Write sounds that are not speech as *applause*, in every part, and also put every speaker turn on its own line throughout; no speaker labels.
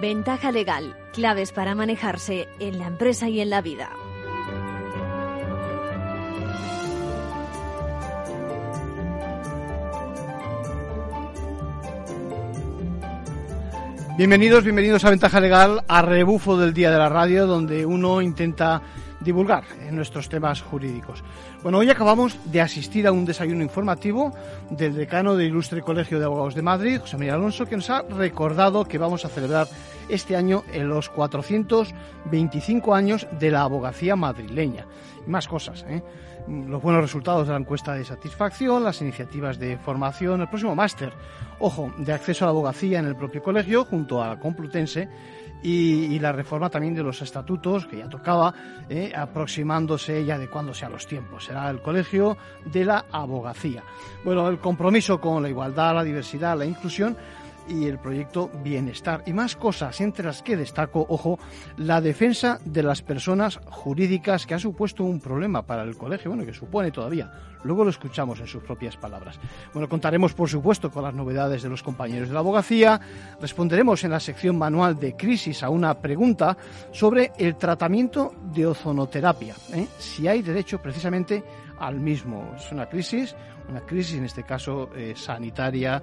Ventaja legal, claves para manejarse en la empresa y en la vida.
Bienvenidos, bienvenidos a Ventaja Legal, a rebufo del Día de la Radio, donde uno intenta divulgar nuestros temas jurídicos. Bueno, hoy acabamos de asistir a un desayuno informativo del decano del Ilustre Colegio de Abogados de Madrid, José María Alonso, que nos ha recordado que vamos a celebrar este año los 425 años de la abogacía madrileña. Y más cosas, ¿eh? los buenos resultados de la encuesta de satisfacción, las iniciativas de formación, el próximo máster, ojo, de acceso a la abogacía en el propio colegio, junto a la Complutense, y, la reforma también de los estatutos, que ya tocaba, eh, aproximándose ya de cuándo sean los tiempos. Será el colegio de la abogacía. Bueno, el compromiso con la igualdad, la diversidad, la inclusión y el proyecto Bienestar. Y más cosas, entre las que destaco, ojo, la defensa de las personas jurídicas, que ha supuesto un problema para el colegio, bueno, que supone todavía. Luego lo escuchamos en sus propias palabras. Bueno, contaremos, por supuesto, con las novedades de los compañeros de la abogacía. Responderemos en la sección manual de crisis a una pregunta sobre el tratamiento de ozonoterapia. ¿eh? Si hay derecho precisamente al mismo. Es una crisis, una crisis en este caso eh, sanitaria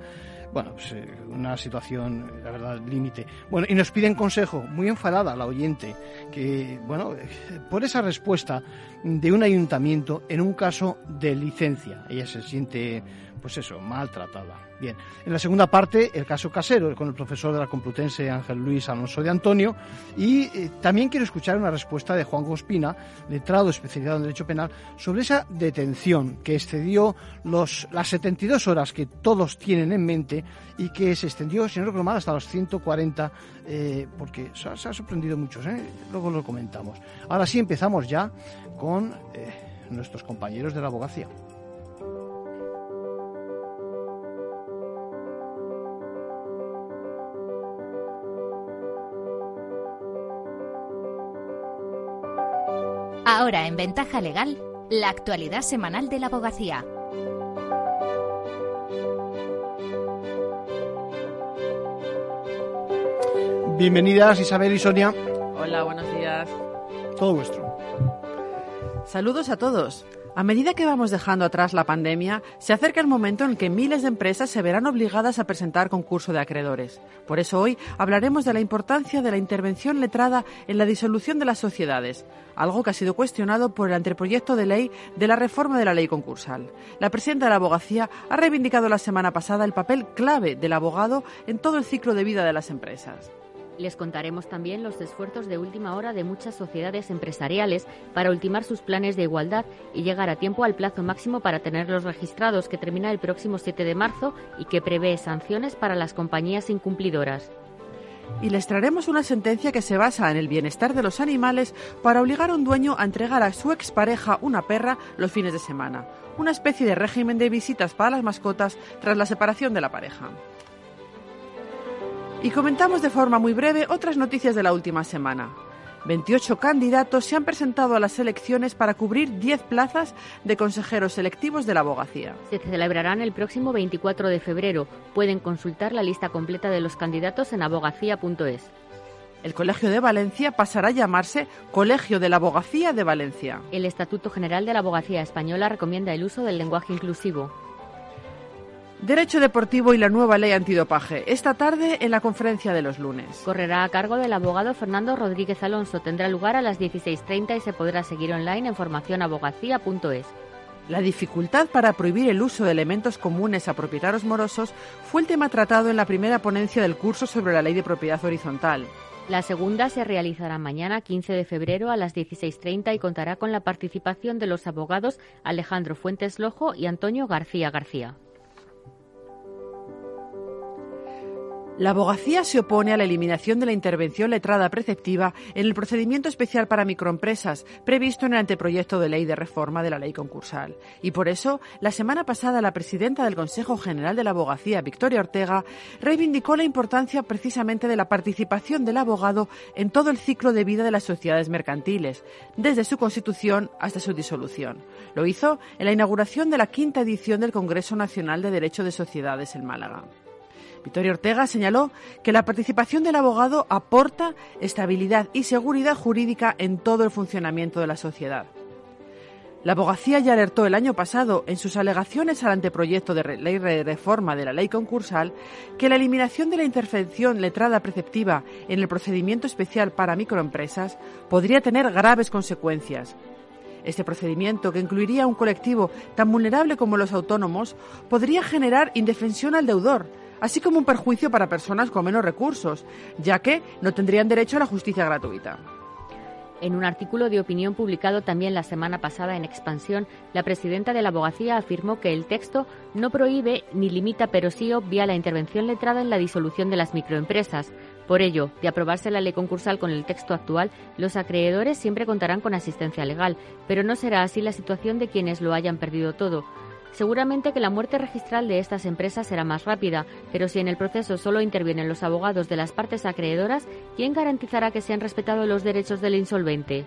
bueno, pues eh, una situación, la verdad, límite. Bueno, y nos piden consejo, muy enfadada la oyente, que, bueno, por esa respuesta de un ayuntamiento en un caso de licencia. Ella se siente, pues eso, maltratada. Bien, en la segunda parte, el caso casero, con el profesor de la Complutense Ángel Luis Alonso de Antonio. Y eh, también quiero escuchar una respuesta de Juan Gospina, letrado especializado en Derecho Penal, sobre esa detención que excedió los, las 72 horas que todos tienen en mente y que se extendió, si no recuerdo mal, hasta los 140, eh, porque se, ha sorprendido muchos, ¿eh? luego lo comentamos. Ahora sí empezamos ya con nuestros compañeros de la abogacía.
Ahora en Ventaja Legal, la actualidad semanal de la abogacía.
Bienvenidas Isabel y Sonia.
Hola, buenos días.
Todo vuestro.
Saludos a todos. A medida que vamos dejando atrás la pandemia, se acerca el momento en que miles de empresas se verán obligadas a presentar concurso de acreedores. Por eso hoy hablaremos de la importancia de la intervención letrada en la disolución de las sociedades, algo que ha sido cuestionado por el anteproyecto de ley de la reforma de la ley concursal. La presidenta de la abogacía ha reivindicado la semana pasada el papel clave del abogado en todo el ciclo de vida de las empresas.
Les contaremos también los esfuerzos de última hora de muchas sociedades empresariales para ultimar sus planes de igualdad y llegar a tiempo al plazo máximo para tenerlos registrados que termina el próximo 7 de marzo y que prevé sanciones para las compañías incumplidoras.
Y les traeremos una sentencia que se basa en el bienestar de los animales para obligar a un dueño a entregar a su expareja una perra los fines de semana, una especie de régimen de visitas para las mascotas tras la separación de la pareja. Y comentamos de forma muy breve otras noticias de la última semana. 28 candidatos se han presentado a las elecciones para cubrir 10 plazas de consejeros selectivos de la abogacía.
Se celebrarán el próximo 24 de febrero. Pueden consultar la lista completa de los candidatos en abogacía.es.
El Colegio de Valencia pasará a llamarse Colegio de la Abogacía de Valencia.
El Estatuto General de la Abogacía Española recomienda el uso del lenguaje inclusivo.
Derecho deportivo y la nueva ley antidopaje. Esta tarde en la conferencia de los lunes.
Correrá a cargo del abogado Fernando Rodríguez Alonso. Tendrá lugar a las 16.30 y se podrá seguir online en formacionabogacía.es.
La dificultad para prohibir el uso de elementos comunes a propietarios morosos fue el tema tratado en la primera ponencia del curso sobre la ley de propiedad horizontal.
La segunda se realizará mañana 15 de febrero a las 16.30 y contará con la participación de los abogados Alejandro Fuentes Lojo y Antonio García García.
La abogacía se opone a la eliminación de la intervención letrada preceptiva en el procedimiento especial para microempresas previsto en el anteproyecto de ley de reforma de la ley concursal. Y por eso, la semana pasada, la presidenta del Consejo General de la Abogacía, Victoria Ortega, reivindicó la importancia precisamente de la participación del abogado en todo el ciclo de vida de las sociedades mercantiles, desde su constitución hasta su disolución. Lo hizo en la inauguración de la quinta edición del Congreso Nacional de Derecho de Sociedades en Málaga. Victoria Ortega señaló que la participación del abogado aporta estabilidad y seguridad jurídica en todo el funcionamiento de la sociedad. La abogacía ya alertó el año pasado en sus alegaciones al anteproyecto de ley de reforma de la ley concursal que la eliminación de la intervención letrada preceptiva en el procedimiento especial para microempresas podría tener graves consecuencias. Este procedimiento, que incluiría un colectivo tan vulnerable como los autónomos, podría generar indefensión al deudor, así como un perjuicio para personas con menos recursos, ya que no tendrían derecho a la justicia gratuita.
En un artículo de opinión publicado también la semana pasada en Expansión, la presidenta de la abogacía afirmó que el texto no prohíbe ni limita, pero sí obvia la intervención letrada en la disolución de las microempresas. Por ello, de aprobarse la ley concursal con el texto actual, los acreedores siempre contarán con asistencia legal, pero no será así la situación de quienes lo hayan perdido todo. Seguramente que la muerte registral de estas empresas será más rápida, pero si en el proceso solo intervienen los abogados de las partes acreedoras, ¿quién garantizará que se han respetado los derechos del insolvente?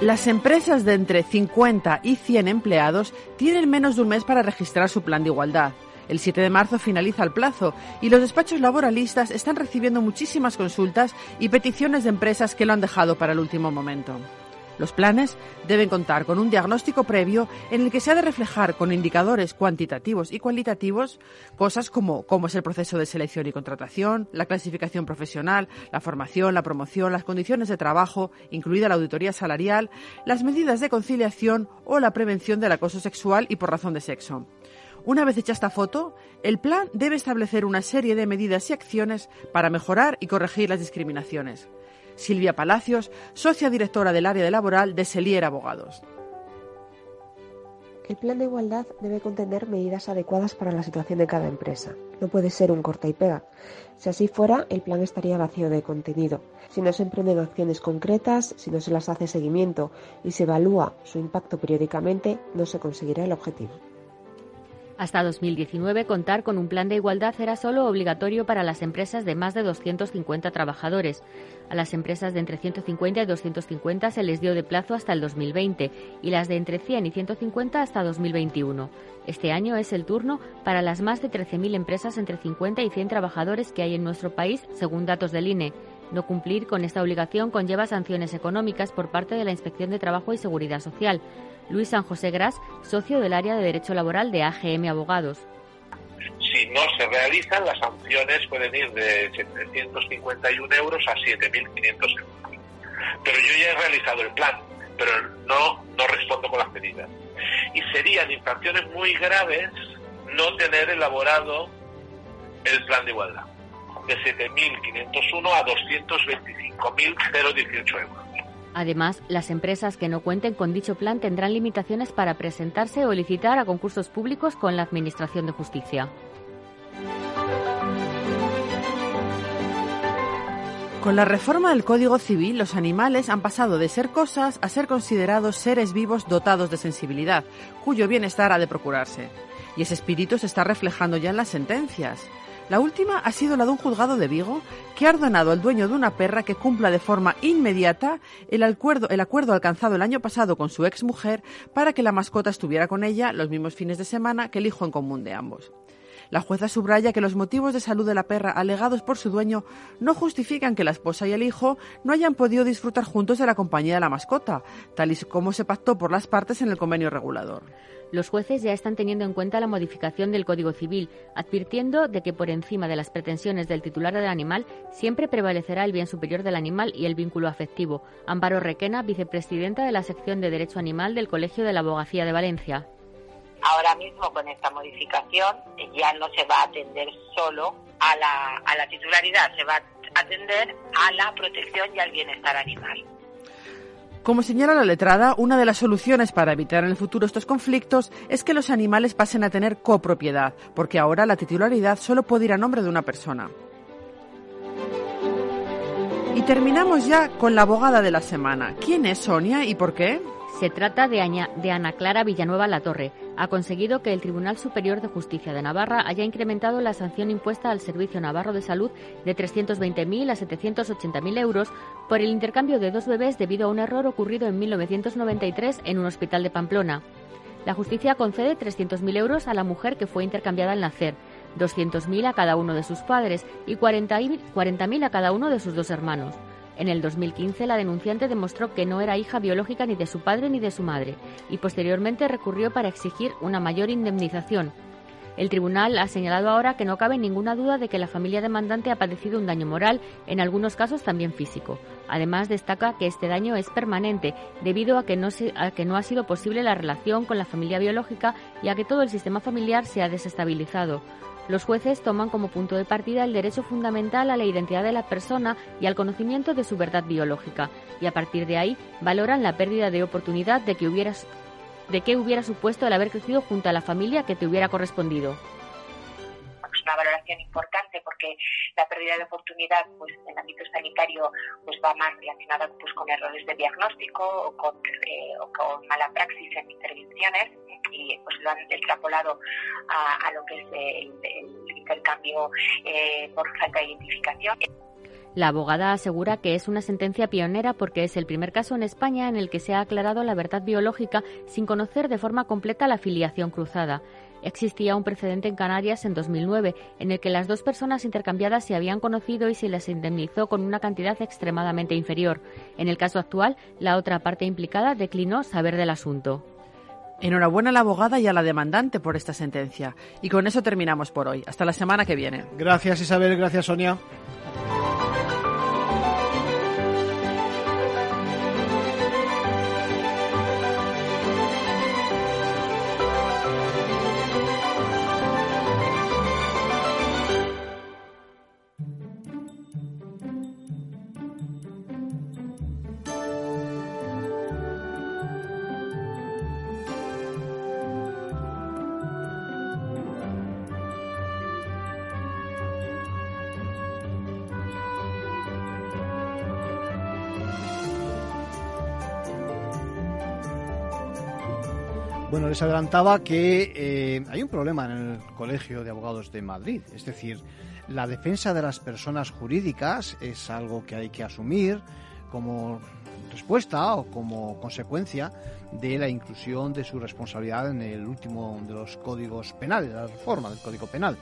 Las empresas de entre 50 y 100 empleados tienen menos de un mes para registrar su plan de igualdad. El 7 de marzo finaliza el plazo y los despachos laboralistas están recibiendo muchísimas consultas y peticiones de empresas que lo han dejado para el último momento. Los planes deben contar con un diagnóstico previo en el que se ha de reflejar con indicadores cuantitativos y cualitativos cosas como cómo es el proceso de selección y contratación, la clasificación profesional, la formación, la promoción, las condiciones de trabajo, incluida la auditoría salarial, las medidas de conciliación o la prevención del acoso sexual y por razón de sexo. Una vez hecha esta foto, el plan debe establecer una serie de medidas y acciones para mejorar y corregir las discriminaciones. Silvia Palacios, socia directora del área de laboral de Selier Abogados.
El plan de igualdad debe contener medidas adecuadas para la situación de cada empresa. No puede ser un corta y pega. Si así fuera, el plan estaría vacío de contenido. Si no se emprenden acciones concretas, si no se las hace seguimiento y se evalúa su impacto periódicamente, no se conseguirá el objetivo.
Hasta 2019, contar con un plan de igualdad era solo obligatorio para las empresas de más de 250 trabajadores. A las empresas de entre 150 y 250 se les dio de plazo hasta el 2020 y las de entre 100 y 150 hasta 2021. Este año es el turno para las más de 13.000 empresas entre 50 y 100 trabajadores que hay en nuestro país, según datos del INE. No cumplir con esta obligación conlleva sanciones económicas por parte de la Inspección de Trabajo y Seguridad Social. Luis San José Gras, socio del área de Derecho Laboral de AGM Abogados.
Si no se realizan, las sanciones pueden ir de 751 euros a 7.500 euros. Pero yo ya he realizado el plan, pero no, no respondo con las medidas. Y serían infracciones muy graves no tener elaborado el plan de igualdad, de 7.501 a 225.018 euros.
Además, las empresas que no cuenten con dicho plan tendrán limitaciones para presentarse o licitar a concursos públicos con la Administración de Justicia.
Con la reforma del Código Civil, los animales han pasado de ser cosas a ser considerados seres vivos dotados de sensibilidad, cuyo bienestar ha de procurarse. Y ese espíritu se está reflejando ya en las sentencias. La última ha sido la de un juzgado de Vigo que ha ordenado al dueño de una perra que cumpla de forma inmediata el acuerdo, el acuerdo alcanzado el año pasado con su ex mujer para que la mascota estuviera con ella los mismos fines de semana que el hijo en común de ambos. La jueza subraya que los motivos de salud de la perra alegados por su dueño no justifican que la esposa y el hijo no hayan podido disfrutar juntos de la compañía de la mascota, tal y como se pactó por las partes en el convenio regulador.
Los jueces ya están teniendo en cuenta la modificación del Código Civil, advirtiendo de que por encima de las pretensiones del titular del animal siempre prevalecerá el bien superior del animal y el vínculo afectivo. Amparo Requena, vicepresidenta de la sección de Derecho Animal del Colegio de la Abogacía de Valencia.
Ahora mismo con esta modificación ya no se va a atender solo a la, a la titularidad, se va a atender a la protección y al bienestar animal.
Como señala la letrada, una de las soluciones para evitar en el futuro estos conflictos es que los animales pasen a tener copropiedad, porque ahora la titularidad solo puede ir a nombre de una persona. Y terminamos ya con la abogada de la semana. ¿Quién es Sonia y por qué?
Se trata de, Ana Clara Villanueva La Torre. Ha conseguido que el Tribunal Superior de Justicia de Navarra haya incrementado la sanción impuesta al Servicio Navarro de Salud de 320.000 a 780.000 euros por el intercambio de dos bebés debido a un error ocurrido en 1993 en un hospital de Pamplona. La justicia concede 300.000 euros a la mujer que fue intercambiada al nacer, 200.000 a cada uno de sus padres y 40.000 a cada uno de sus dos hermanos. En el 2015 la denunciante demostró que no era hija biológica ni de su padre ni de su madre y posteriormente recurrió para exigir una mayor indemnización. El tribunal ha señalado ahora que no cabe ninguna duda de que la familia demandante ha padecido un daño moral, en algunos casos también físico. Además, destaca que este daño es permanente debido a que, no a que no ha sido posible la relación con la familia biológica y a que todo el sistema familiar se ha desestabilizado. Los jueces toman como punto de partida el derecho fundamental a la identidad de la persona y al conocimiento de su verdad biológica, y a partir de ahí valoran la pérdida de oportunidad de que hubieras de qué hubiera supuesto el haber crecido junto a la familia que te hubiera correspondido.
es una valoración importante porque la pérdida de oportunidad pues en ámbito sanitario pues va más relacionada pues con errores de diagnóstico o con, eh, mala praxis en intervenciones y pues lo han extrapolado a, lo que es el, intercambio eh, por falta de identificación.
La abogada asegura que es una sentencia pionera porque es el primer caso en España en el que se ha aclarado la verdad biológica sin conocer de forma completa la filiación cruzada. Existía un precedente en Canarias en 2009 en el que las dos personas intercambiadas se habían conocido y se les indemnizó con una cantidad extremadamente inferior. En el caso actual, la otra parte implicada declinó saber del asunto.
Enhorabuena a la abogada y a la demandante por esta sentencia. Y con eso terminamos por hoy. Hasta la semana que viene.
Gracias Isabel, gracias Sonia. Bueno, les adelantaba que eh, hay un problema en el Colegio de Abogados de Madrid. Es decir, la defensa de las personas jurídicas es algo que hay que asumir como respuesta o como consecuencia de la inclusión de su responsabilidad en el último de los códigos penales, la reforma del Código Penal.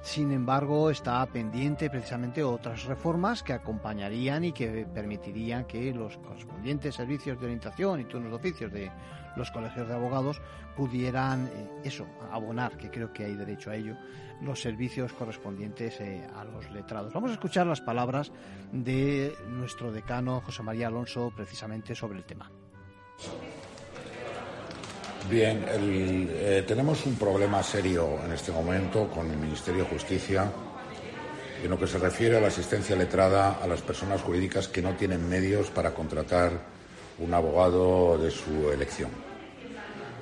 Sin embargo, está pendiente precisamente otras reformas que acompañarían y que permitirían que los correspondientes servicios de orientación y turnos de oficios de los colegios de abogados pudieran eh, eso, abonar, que creo que hay derecho a ello, los servicios correspondientes eh, a los letrados. Vamos a escuchar las palabras de nuestro decano José María Alonso precisamente sobre el tema.
Bien, eh, tenemos un problema serio en este momento con el Ministerio de Justicia en lo que se refiere a la asistencia letrada a las personas jurídicas que no tienen medios para contratar un abogado de su elección.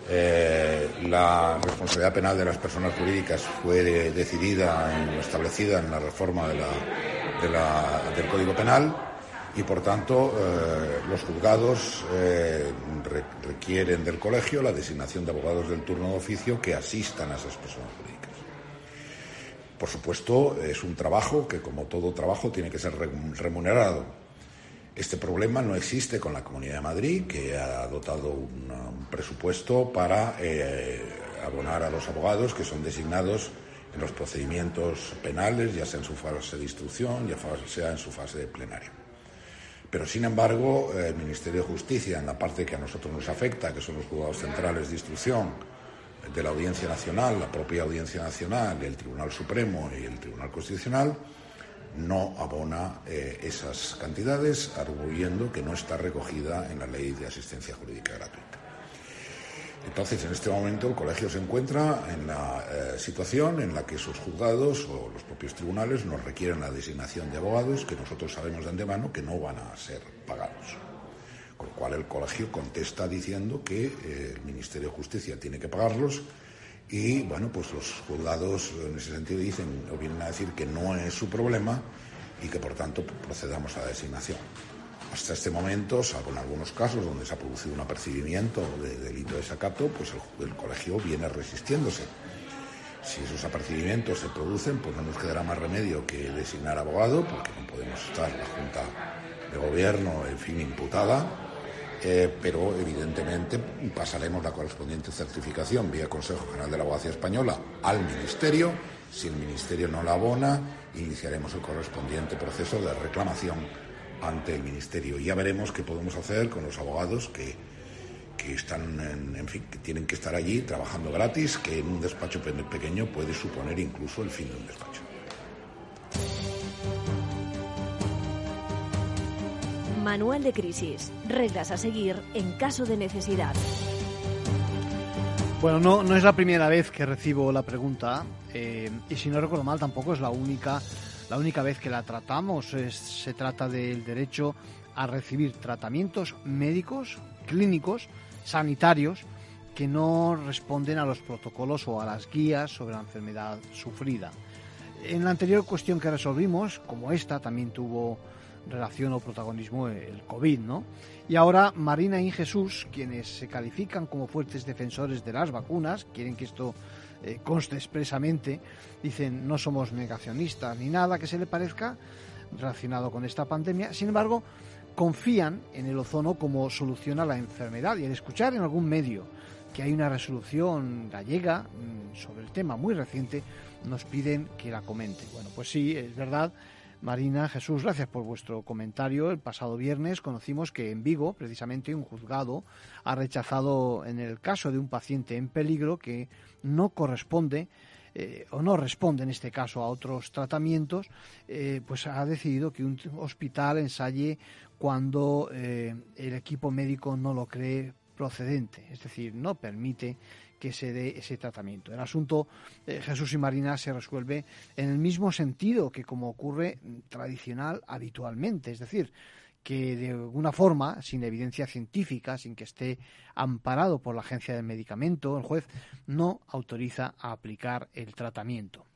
Eh, la responsabilidad penal de las personas jurídicas fue decidida establecida en la reforma del Código Penal y, por tanto, eh, los juzgados eh, requieren del colegio la designación de abogados del turno de oficio que asistan a esas personas jurídicas. Por supuesto, es un trabajo que, como todo trabajo, tiene que ser remunerado este problema no existe con la Comunidad de Madrid, que ha dotado un, presupuesto para eh, abonar a los abogados que son designados en los procedimientos penales, ya sea en su fase de instrucción, ya sea en su fase de plenaria. Pero, sin embargo, el Ministerio de Justicia, en la parte que a nosotros nos afecta, que son los juzgados centrales de instrucción de la Audiencia Nacional, la propia Audiencia Nacional, el Tribunal Supremo y el Tribunal Constitucional, no abona eh, esas cantidades, arguyendo que no está recogida en la ley de asistencia jurídica gratuita. Entonces, en este momento, el colegio se encuentra en la eh, situación en la que sus juzgados o los propios tribunales nos requieren la designación de abogados que nosotros sabemos de antemano que no van a ser pagados. Con lo cual, el colegio contesta diciendo que eh, el Ministerio de Justicia tiene que pagarlos y bueno, pues los juzgados en ese sentido dicen o vienen a decir que no es su problema y que por tanto procedamos a la designación. Hasta este momento, salvo en algunos casos donde se ha producido un apercibimiento de delito de desacato, pues el, colegio viene resistiéndose. Si esos apercibimientos se producen, pues no nos quedará más remedio que designar abogado, porque no podemos estar la Junta de Gobierno, en fin, imputada, eh, pero evidentemente pasaremos la correspondiente certificación vía Consejo General de la Abogacía Española al Ministerio. Si el Ministerio no la abona, iniciaremos el correspondiente proceso de reclamación ante el Ministerio. Ya veremos qué podemos hacer con los abogados que, que están, en, fin, que tienen que estar allí trabajando gratis, que en un despacho pequeño puede suponer incluso el fin de un despacho.
Manual de crisis. Reglas a seguir en caso de necesidad.
Bueno, no, no es la primera vez que recibo la pregunta eh, y si no recuerdo mal tampoco es la única, la única vez que la tratamos. se trata del derecho a recibir tratamientos médicos, clínicos, sanitarios que no responden a los protocolos o a las guías sobre la enfermedad sufrida. En la anterior cuestión que resolvimos, como esta también tuvo relación o protagonismo el COVID, ¿no? Y ahora Marina y Jesús, quienes se califican como fuertes defensores de las vacunas, quieren que esto eh, conste expresamente, dicen no somos negacionistas ni nada que se le parezca relacionado con esta pandemia, sin embargo, confían en el ozono como solución a la enfermedad y al escuchar en algún medio que hay una resolución gallega mm, sobre el tema muy reciente, nos piden que la comente. Bueno, pues sí, es verdad Marina, Jesús, gracias por vuestro comentario. El pasado viernes conocimos que en Vigo, precisamente, un juzgado ha rechazado en el caso de un paciente en peligro que no corresponde eh, o no responde en este caso a otros tratamientos, eh, pues ha decidido que un hospital ensaye cuando eh, el equipo médico no lo cree procedente, es decir, no permite que se dé ese tratamiento. El asunto de Jesús y Marina se resuelve en el mismo sentido que como ocurre tradicional habitualmente, es decir, que de alguna forma, sin evidencia científica, sin que esté amparado por la agencia del medicamento, el juez no autoriza a aplicar el tratamiento.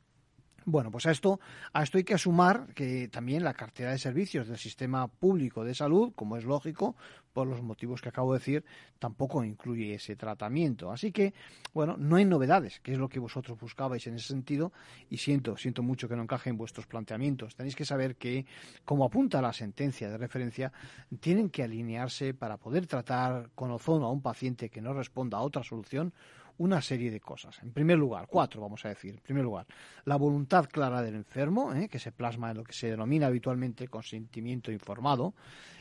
Bueno, pues a esto, a esto hay que sumar que también la cartera de servicios del sistema público de salud, como es lógico, por los motivos que acabo de decir, tampoco incluye ese tratamiento. Así que, bueno, no hay novedades, que es lo que vosotros buscabais en ese sentido, y siento, siento mucho que no encaje en vuestros planteamientos. Tenéis que saber que, como apunta la sentencia de referencia, tienen que alinearse para poder tratar con ozono a un paciente que no responda a otra solución una serie de cosas. En primer lugar, cuatro vamos a decir. En primer lugar, la voluntad clara del enfermo, ¿eh? que se plasma en lo que se denomina habitualmente consentimiento informado.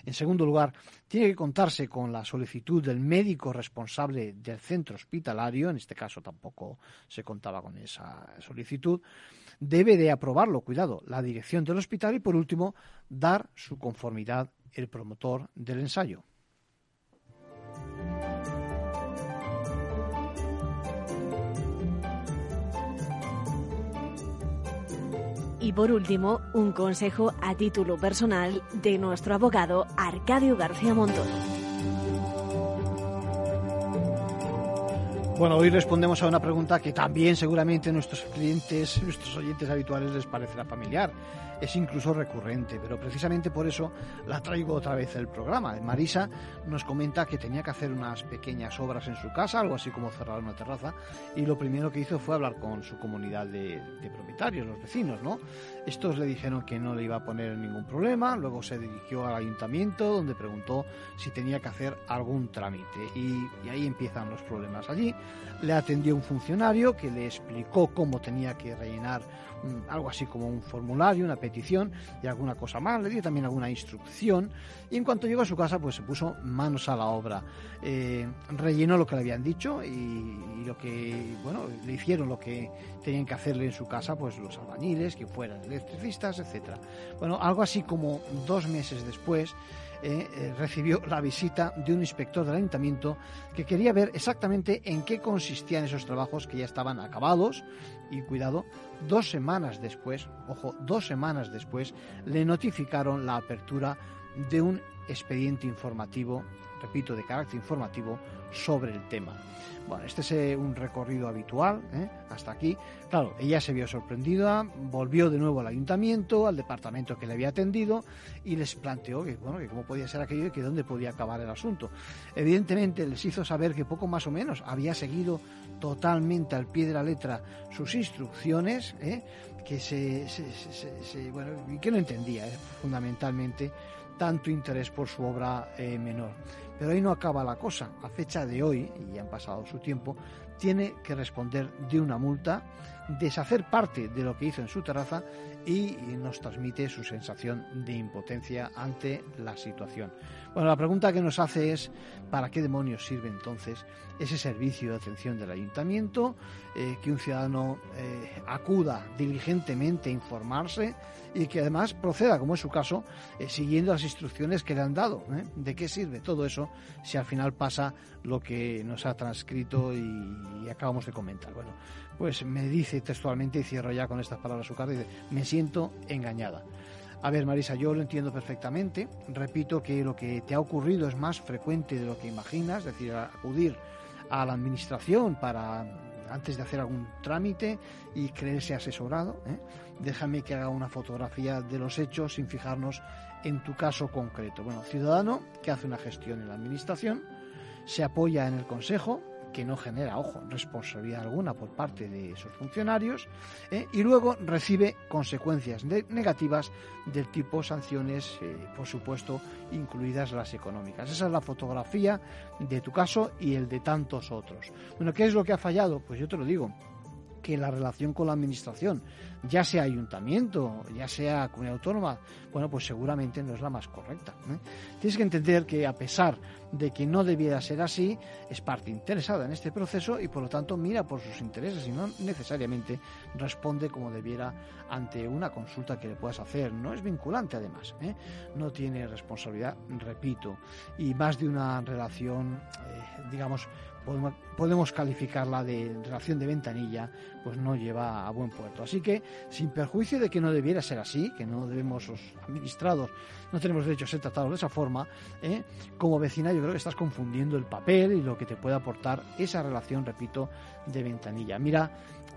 En segundo lugar, tiene que contarse con la solicitud del médico responsable del centro hospitalario, en este caso tampoco se contaba con esa solicitud. Debe de aprobarlo, cuidado, la dirección del hospital y por último, dar su conformidad el promotor del ensayo.
Y por último, un consejo a título personal de nuestro abogado Arcadio García Montoro.
Bueno, hoy respondemos a una pregunta que también seguramente nuestros clientes, nuestros oyentes habituales les parecerá familiar es incluso recurrente, pero precisamente por eso la traigo otra vez el programa. Marisa nos comenta que tenía que hacer unas pequeñas obras en su casa, algo así como cerrar una terraza, y lo primero que hizo fue hablar con su comunidad de, propietarios, los vecinos, ¿no? Estos le dijeron que no le iba a poner ningún problema, luego se dirigió al ayuntamiento donde preguntó si tenía que hacer algún trámite y, ahí empiezan los problemas. Allí le atendió un funcionario que le explicó cómo tenía que rellenar algo así como un formulario, una petición y alguna cosa más, le dio también alguna instrucción y en cuanto llegó a su casa pues se puso manos a la obra, eh, rellenó lo que le habían dicho y, lo que, bueno, le hicieron lo que tenían que hacerle en su casa pues los albañiles, que fueran electricistas, etcétera. Bueno, algo así como dos meses después eh, eh, recibió la visita de un inspector del ayuntamiento que quería ver exactamente en qué consistían esos trabajos que ya estaban acabados y cuidado, dos semanas después, ojo, dos semanas después, le notificaron la apertura de un expediente informativo, repito, de carácter informativo, sobre el tema. Bueno, este es eh, un recorrido habitual ¿eh? hasta aquí. Claro, ella se vio sorprendida, volvió de nuevo al ayuntamiento, al departamento que le había atendido y les planteó que, bueno, que cómo podía ser aquello y que dónde podía acabar el asunto. Evidentemente les hizo saber que poco más o menos había seguido totalmente al pie de la letra sus instrucciones, ¿eh? que se, bueno, y que no entendía fundamentalmente tanto interés por su obra eh, menor. Pero ahí no acaba la cosa. A fecha de hoy, y ya han pasado su tiempo, tiene que responder de una multa, deshacer parte de lo que hizo en su terraza y nos transmite su sensación de impotencia ante la situación. Bueno, la pregunta que nos hace es, ¿para qué demonios sirve entonces ese servicio de atención del ayuntamiento? Eh, que un ciudadano eh, acuda diligentemente a informarse y que además proceda, como es su caso, eh, siguiendo las instrucciones que le han dado. ¿De qué sirve todo eso si al final pasa lo que nos ha transcrito y, acabamos de comentar? Bueno, pues me dice textualmente, y cierro ya con estas palabras su cara, dice, me siento engañada. A ver, Marisa, yo lo entiendo perfectamente. Repito que lo que te ha ocurrido es más frecuente de lo que imaginas, es decir, acudir a la administración para antes de hacer algún trámite y creerse asesorado. ¿eh? Déjame que haga una fotografía de los hechos sin fijarnos en tu caso concreto. Bueno, ciudadano que hace una gestión en la administración, se apoya en el consejo, que no genera, ojo, responsabilidad alguna por parte de esos funcionarios, ¿eh? y luego recibe consecuencias negativas del tipo sanciones, eh, por supuesto, incluidas las económicas. Esa es la fotografía de tu caso y el de tantos otros. Bueno, ¿qué es lo que ha fallado? Pues yo te lo digo que la relación con la administración, ya sea ayuntamiento, ya sea comunidad autónoma, bueno, pues seguramente no es la más correcta. ¿eh? Tienes que entender que a pesar de que no debiera ser así, es parte interesada en este proceso y por lo tanto mira por sus intereses y no necesariamente responde como debiera ante una consulta que le puedas hacer. No es vinculante además, ¿eh? no tiene responsabilidad, repito, y más de una relación, eh, digamos, podemos calificarla de relación de ventanilla, pues no lleva a buen puerto. Así que, sin perjuicio de que no debiera ser así, que no debemos los administrados, no tenemos derecho a ser tratados de esa forma, ¿eh? como vecina yo creo que estás confundiendo el papel y lo que te puede aportar esa relación, repito, de ventanilla. Mira,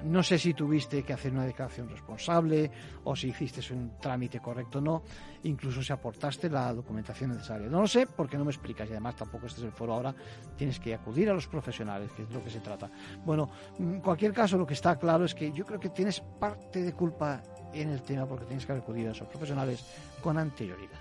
no sé si tuviste que hacer una declaración responsable o si hiciste un trámite correcto o no, incluso si aportaste la documentación necesaria. No lo sé porque no me explicas y además tampoco este es el foro ahora, tienes que acudir a los profesionales, que es lo que se trata. Bueno, en cualquier caso lo que está claro es que yo creo que tienes parte de culpa en el tema porque tienes que acudido a esos profesionales con anterioridad.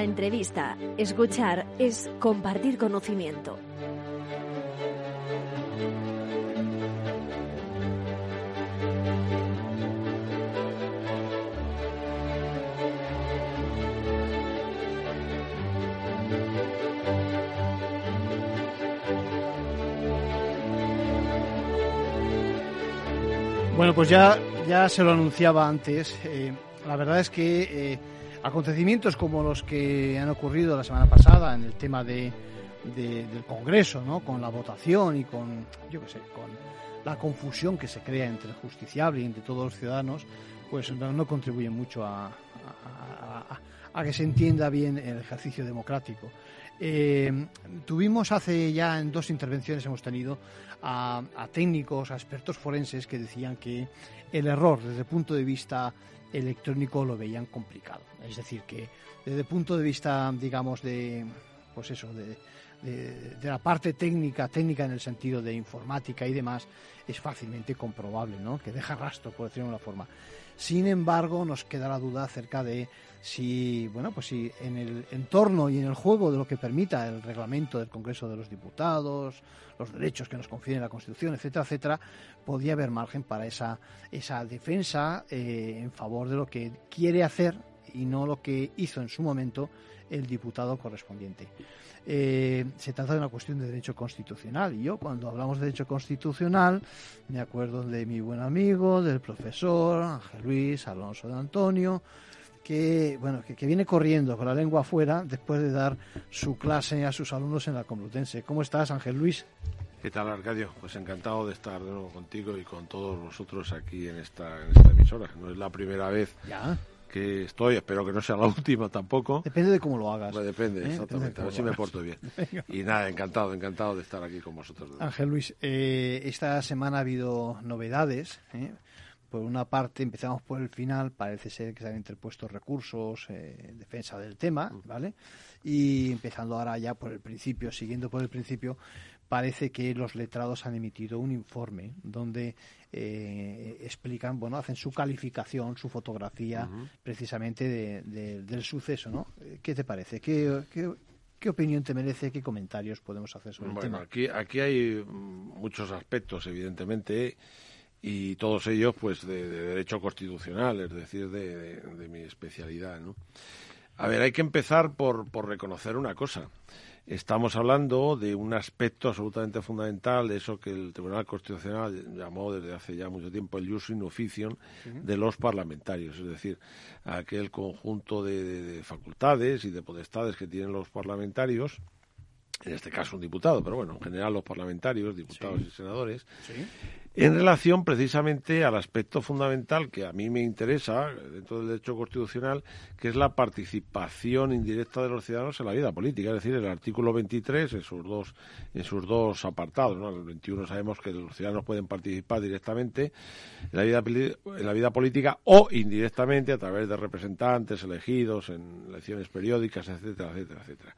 La entrevista, escuchar, es compartir conocimiento.
Bueno, pues ya, ya se lo anunciaba antes. eh, la verdad es que eh, acontecimientos como los que han ocurrido la semana pasada en el tema de, de- del Congreso, ¿no? Con la votación y con, yo qué sé, con la confusión que se crea entre el justiciable y entre todos los ciudadanos, pues no, no contribuyen mucho a, a- que se entienda bien el ejercicio democrático. Eh, tuvimos hace ya en dos intervenciones hemos tenido a técnicos, a expertos forenses que decían que el error desde el punto de vista electrónico lo veían complicado. Es decir, que desde el punto de vista, digamos, de, pues eso, de, de- la parte técnica, técnica en el sentido de informática y demás, es fácilmente comprobable, ¿no? Que deja rastro, por decirlo de una forma. Sin embargo, nos queda la duda acerca de si, bueno, pues si en el entorno y en el juego de lo que permita el reglamento del Congreso de los Diputados, los derechos que nos confiere la Constitución, etcétera, etcétera, podía haber margen para esa, esa defensa eh, en favor de lo que quiere hacer y no lo que hizo en su momento el diputado correspondiente. Eh, se trata de una cuestión de derecho constitucional y yo cuando hablamos de derecho constitucional me acuerdo de mi buen amigo, del profesor Ángel Luis Alonso de Antonio, que bueno que, que viene corriendo con la lengua afuera después de dar su clase a sus alumnos en la Complutense. ¿Cómo estás, Ángel Luis?
¿Qué tal, Arcadio? Pues encantado de estar de nuevo contigo y con todos vosotros aquí en esta, en esta emisora. No es la primera vez
Ya.
Que estoy, espero que no sea la *laughs* última tampoco.
Depende de cómo lo hagas.
Depende,
¿eh? Depende de
exactamente. A ver si me porto bien. *laughs*
Venga.
Y nada, encantado, encantado de estar aquí con vosotros.
Ángel Luis, eh, esta semana ha habido novedades. ¿eh? Por una parte, empezamos por el final, parece ser que se han interpuesto recursos en defensa del tema, ¿vale? Y empezando ahora ya por el principio, siguiendo por el principio, parece que los letrados han emitido un informe donde eh, explican, bueno, hacen su calificación, su fotografía precisamente de- de- del suceso, ¿no? ¿Qué te parece? ¿Qué, qué, qué opinión te merece? ¿Qué comentarios podemos hacer sobre el
Bueno,
tema?
aquí, aquí hay mm, muchos aspectos, evidentemente, y todos ellos, pues, de, de derecho constitucional, es decir, de, de- de mi especialidad, ¿no? A ver, hay que empezar por, por reconocer una cosa. Estamos hablando de un aspecto absolutamente fundamental, de eso que el Tribunal Constitucional llamó desde hace ya mucho tiempo el jus in officium de los parlamentarios, es decir, aquel conjunto de, de- de facultades y de potestades que tienen los parlamentarios, en este caso un diputado, pero bueno, en general los parlamentarios, diputados y senadores, en relación precisamente al aspecto fundamental que a mí me interesa dentro del derecho constitucional, que es la participación indirecta de los ciudadanos en la vida política, es decir, el artículo 23 en sus dos en sus dos apartados, ¿no? El 21 sabemos que los ciudadanos pueden participar directamente en la vida en la vida política o indirectamente a través de representantes elegidos en elecciones periódicas, etcétera, etcétera, etcétera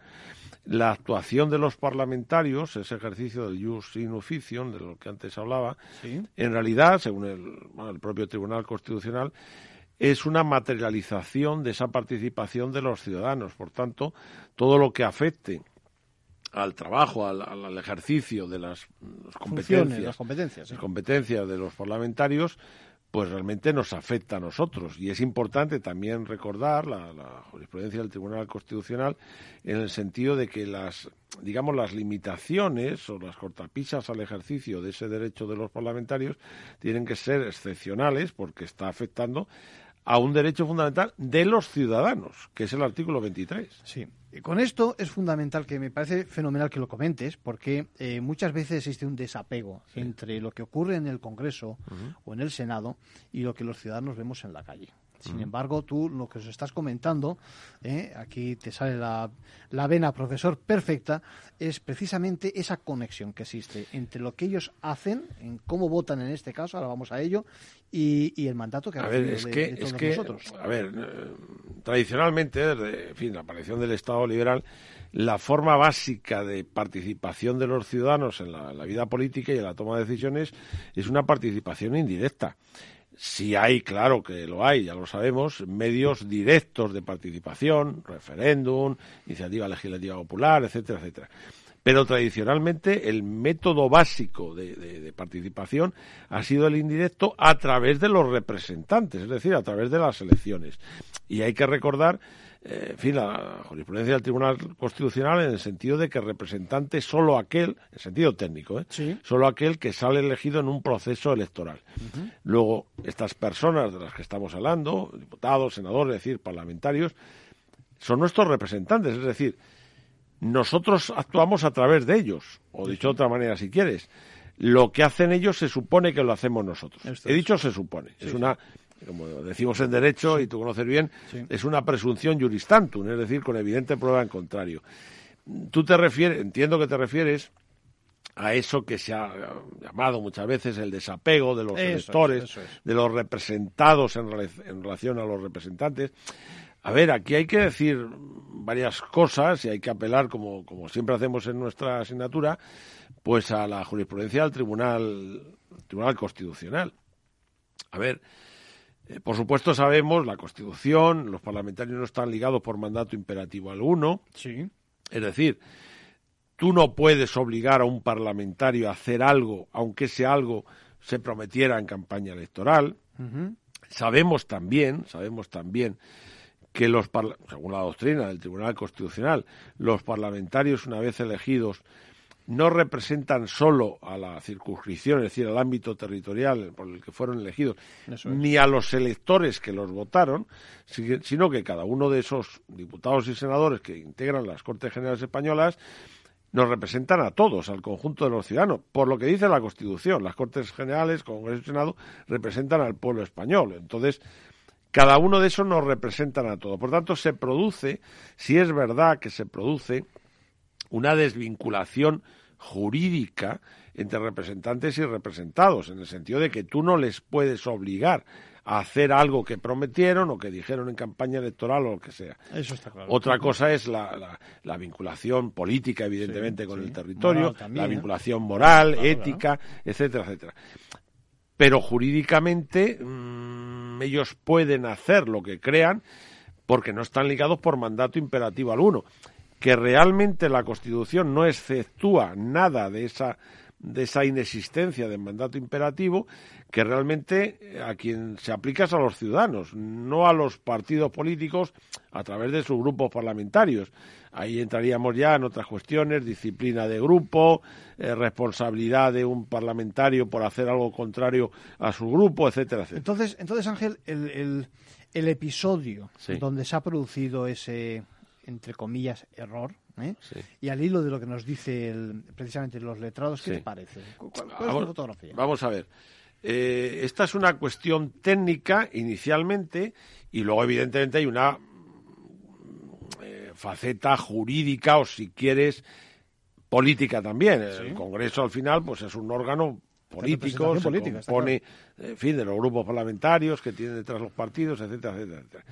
la actuación de los parlamentarios, ese ejercicio del jus in officium, de lo que antes hablaba, en realidad, según el, bueno, el propio Tribunal Constitucional, es una materialización de esa participación de los ciudadanos. Por tanto, todo lo que afecte al trabajo, al, ejercicio de las, las competencias,
las competencias. sí.
las competencias de los parlamentarios, pues realmente nos afecta a nosotros. Y es importante también recordar la, jurisprudencia del Tribunal Constitucional en el sentido de que las, digamos, las limitaciones o las cortapisas al ejercicio de ese derecho de los parlamentarios tienen que ser excepcionales porque está afectando a un derecho fundamental de los ciudadanos, que es el artículo 23.
Sí. Y Con esto es fundamental que me parece fenomenal que lo comentes, porque eh, muchas veces existe un desapego entre lo que ocurre en el Congreso o en el Senado y lo que los ciudadanos vemos en la calle. Sin embargo, tú lo que os estás comentando, ¿eh? aquí te sale la, la vena, profesor, perfecta, es precisamente esa conexión que existe entre lo que ellos hacen, en cómo votan en este caso, ahora vamos a ello, y, y el mandato que
A ver,
recibido
es
de-
que,
de todos
es que
nosotros.
a ver, eh, tradicionalmente, desde en fin, la aparición del Estado liberal, la forma básica de participación de los ciudadanos en la, la vida política y en la toma de decisiones es una participación indirecta. Si hay, claro que lo hay, ya lo sabemos, medios directos de participación, referéndum, iniciativa legislativa popular, etcétera, etcétera. Pero tradicionalmente el método básico de, de- participación ha sido el indirecto a través de los representantes, es decir, a través de las elecciones. Y hay que recordar, eh, en fin, la jurisprudencia del Tribunal Constitucional en el sentido de que representante es solo aquel, en sentido técnico, ¿eh? solo aquel que sale elegido en un proceso electoral. Luego, estas personas de las que estamos hablando, diputados, senadores, es decir, parlamentarios, son nuestros representantes, es decir, nosotros actuamos a través de ellos, o dicho de otra manera si quieres. Lo que hacen ellos se supone que lo hacemos nosotros.
Esto
He
es.
dicho se supone.
Sí,
es
sí.
Como decimos en derecho, y tú conoces bien,
Sí.
es una presunción juris tantum, es decir, con evidente prueba en contrario. Tú te refieres, entiendo que te refieres a eso que se ha llamado muchas veces el desapego de los
Eso es,
electores,
es.
de los representados en, en relación a los representantes. A ver, aquí hay que decir varias cosas y hay que apelar, como, como siempre hacemos en nuestra asignatura, pues a la jurisprudencia del Tribunal, Tribunal Constitucional. A ver, eh, por supuesto sabemos la Constitución, los parlamentarios no están ligados por mandato imperativo alguno.
Sí.
Es decir, tú no puedes obligar a un parlamentario a hacer algo, aunque ese algo se prometiera en campaña electoral. Sabemos también, sabemos también que los según la doctrina del Tribunal Constitucional, los parlamentarios una vez elegidos no representan solo a la circunscripción, es decir, al ámbito territorial por el que fueron elegidos,
es.
ni a los electores que los votaron, si- sino que cada uno de esos diputados y senadores que integran las Cortes Generales Españolas nos representan a todos, al conjunto de los ciudadanos. Por lo que dice la Constitución, las Cortes Generales, Congreso y Senado representan al pueblo español. Entonces, cada uno de esos nos representan a todos. Por tanto, se produce, si es verdad que se produce, una desvinculación jurídica entre representantes y representados, en el sentido de que tú no les puedes obligar a hacer algo que prometieron o que dijeron en campaña electoral o lo que sea.
Eso está claro.
Otra cosa es la, la- la vinculación política, evidentemente, con el territorio,
Moral también,
la
¿eh?
vinculación moral,
Claro,
ética, etcétera, etcétera. Pero jurídicamente mm, ellos pueden hacer lo que crean porque no están ligados por mandato imperativo alguno. Que realmente la Constitución no exceptúa nada de esa de esa inexistencia de mandato imperativo que realmente eh, a quien se aplica es a los ciudadanos, no a los partidos políticos a través de sus grupos parlamentarios. Ahí entraríamos ya en otras cuestiones, disciplina de grupo, eh, responsabilidad de un parlamentario por hacer algo contrario a su grupo, etcétera, etcétera.
Entonces, entonces Ángel, el, el, el episodio
Sí.
donde se ha producido ese, entre comillas, error, ¿eh?
Sí.
y al hilo de lo que nos dice el- precisamente los letrados, ¿qué
Sí.
te parece? ¿Cu- ¿Cuál, cuál es
Vamos-
tu fotografía?
Vamos a ver. Eh, esta es una cuestión técnica inicialmente y luego evidentemente hay una eh, faceta jurídica o si quieres política también. El Congreso al final pues es un órgano político, se
política,
en fin, de los grupos parlamentarios que tienen detrás los partidos, etcétera, etcétera, etcétera.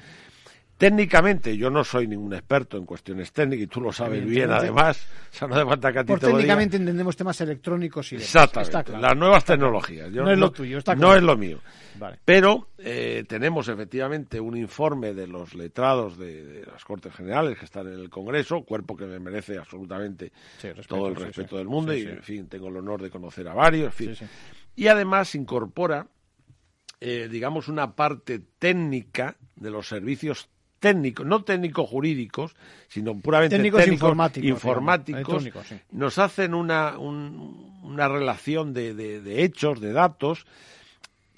Técnicamente, yo no soy ningún experto en cuestiones técnicas y tú lo sabes bien, además. O sea, no hace falta que a ti
Por
te lo diga.
técnicamente entendemos temas electrónicos y demás.
Exactamente,
Está claro.
las nuevas tecnologías. Yo
No es lo tuyo, está
No
claro.
es lo mío.
Vale.
Pero eh, tenemos efectivamente un informe de los letrados de, de las Cortes Generales que están en el Congreso, cuerpo que me merece absolutamente
respeto,
todo el
sí,
respeto
sí.
del mundo y, en fin, tengo el honor de conocer a varios, en fin. Y además incorpora, eh, digamos, una parte técnica de los servicios técnicos, no técnico-jurídicos, sino puramente
Técnicos
técnicos,
informáticos, sí.
nos hacen una, un- una relación de, de- de hechos, de datos,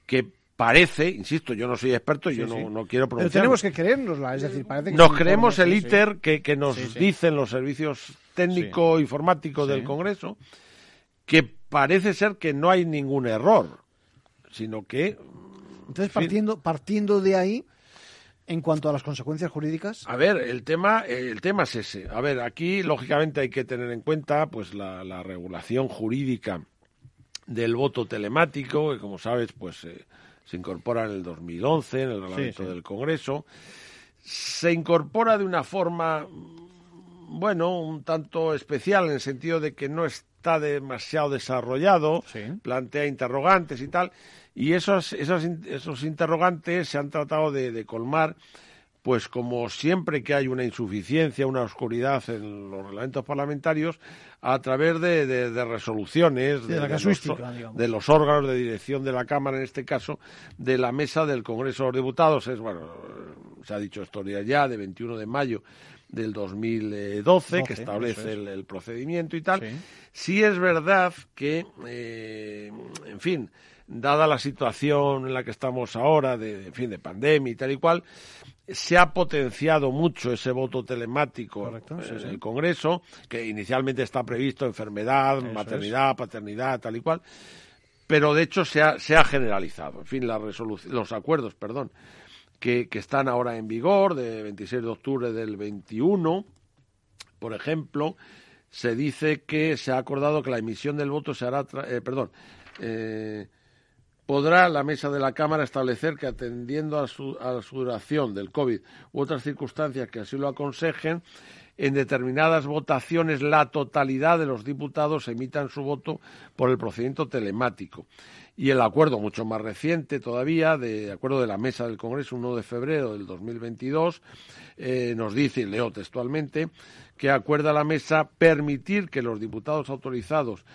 que parece, insisto, yo no soy experto, yo
Sí,
no,
sí.
no quiero
Pero
pronunciar.
tenemos que creérnosla, es decir, parece que
Nos creemos el. ITER que, que nos dicen los servicios técnico-informáticos del Congreso, que parece ser que no hay ningún error, sino que
Entonces, partiendo, partiendo de ahí, En cuanto a las consecuencias jurídicas.
A ver, el tema, el tema es ese. A ver, aquí lógicamente hay que tener en cuenta pues la, la regulación jurídica del voto telemático, que como sabes, pues eh, se incorpora en el 2011 en el reglamento
sí.
del Congreso. Se incorpora de una forma, bueno, un tanto especial en el sentido de que no está demasiado desarrollado, plantea interrogantes y tal, y esos, esos, esos interrogantes se han tratado de, de colmar pues como siempre que hay una insuficiencia, una oscuridad en los reglamentos parlamentarios, a través de, de- de resoluciones
de la
los, de órganos de dirección de la Cámara, en este caso, de la mesa del Congreso de los Diputados. Es, bueno, se ha dicho historia ya, de 21 de mayo del 2012,
Doce,
que
eso
establece
es.
el, el procedimiento y tal. Sí es verdad que, eh, en fin, dada la situación en la que estamos ahora, de, en fin, de pandemia y tal y cual, se ha potenciado mucho ese voto telemático en
sí.
el Congreso, que inicialmente está previsto enfermedad,
Eso
maternidad, paternidad, tal y cual, pero de hecho se ha, se ha generalizado. En fin, la los acuerdos, perdón, que, que están ahora en vigor, de 26 de octubre del 21, por ejemplo, se dice que se ha acordado que la emisión del voto se hará, eh, perdón, eh, podrá la mesa de la Cámara establecer que atendiendo a su, duración del COVID u otras circunstancias que así lo aconsejen, en determinadas votaciones la totalidad de los diputados emitan su voto por el procedimiento telemático. Y el acuerdo mucho más reciente todavía, de acuerdo de la Mesa del Congreso, 1 de febrero del 2022, eh, nos dice, y leo textualmente, que acuerda la Mesa permitir que los diputados autorizados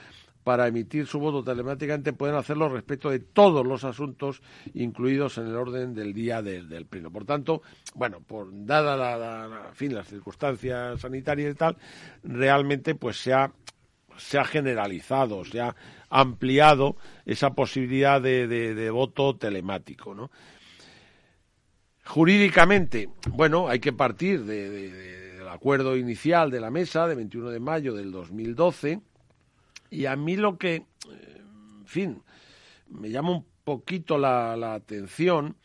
para emitir su voto telemáticamente pueden hacerlo respecto de todos los asuntos incluidos en el orden del día del, pleno. Por tanto, bueno, por dada la, la- la- fin, las circunstancias sanitarias y tal, realmente pues se ha se ha generalizado, se ha ampliado esa posibilidad de, voto telemático, ¿no? Jurídicamente, bueno, hay que partir de- del acuerdo inicial de la mesa de 21 de mayo del 2012 y a mí lo que, eh, en fin, me llama un poquito la, la atención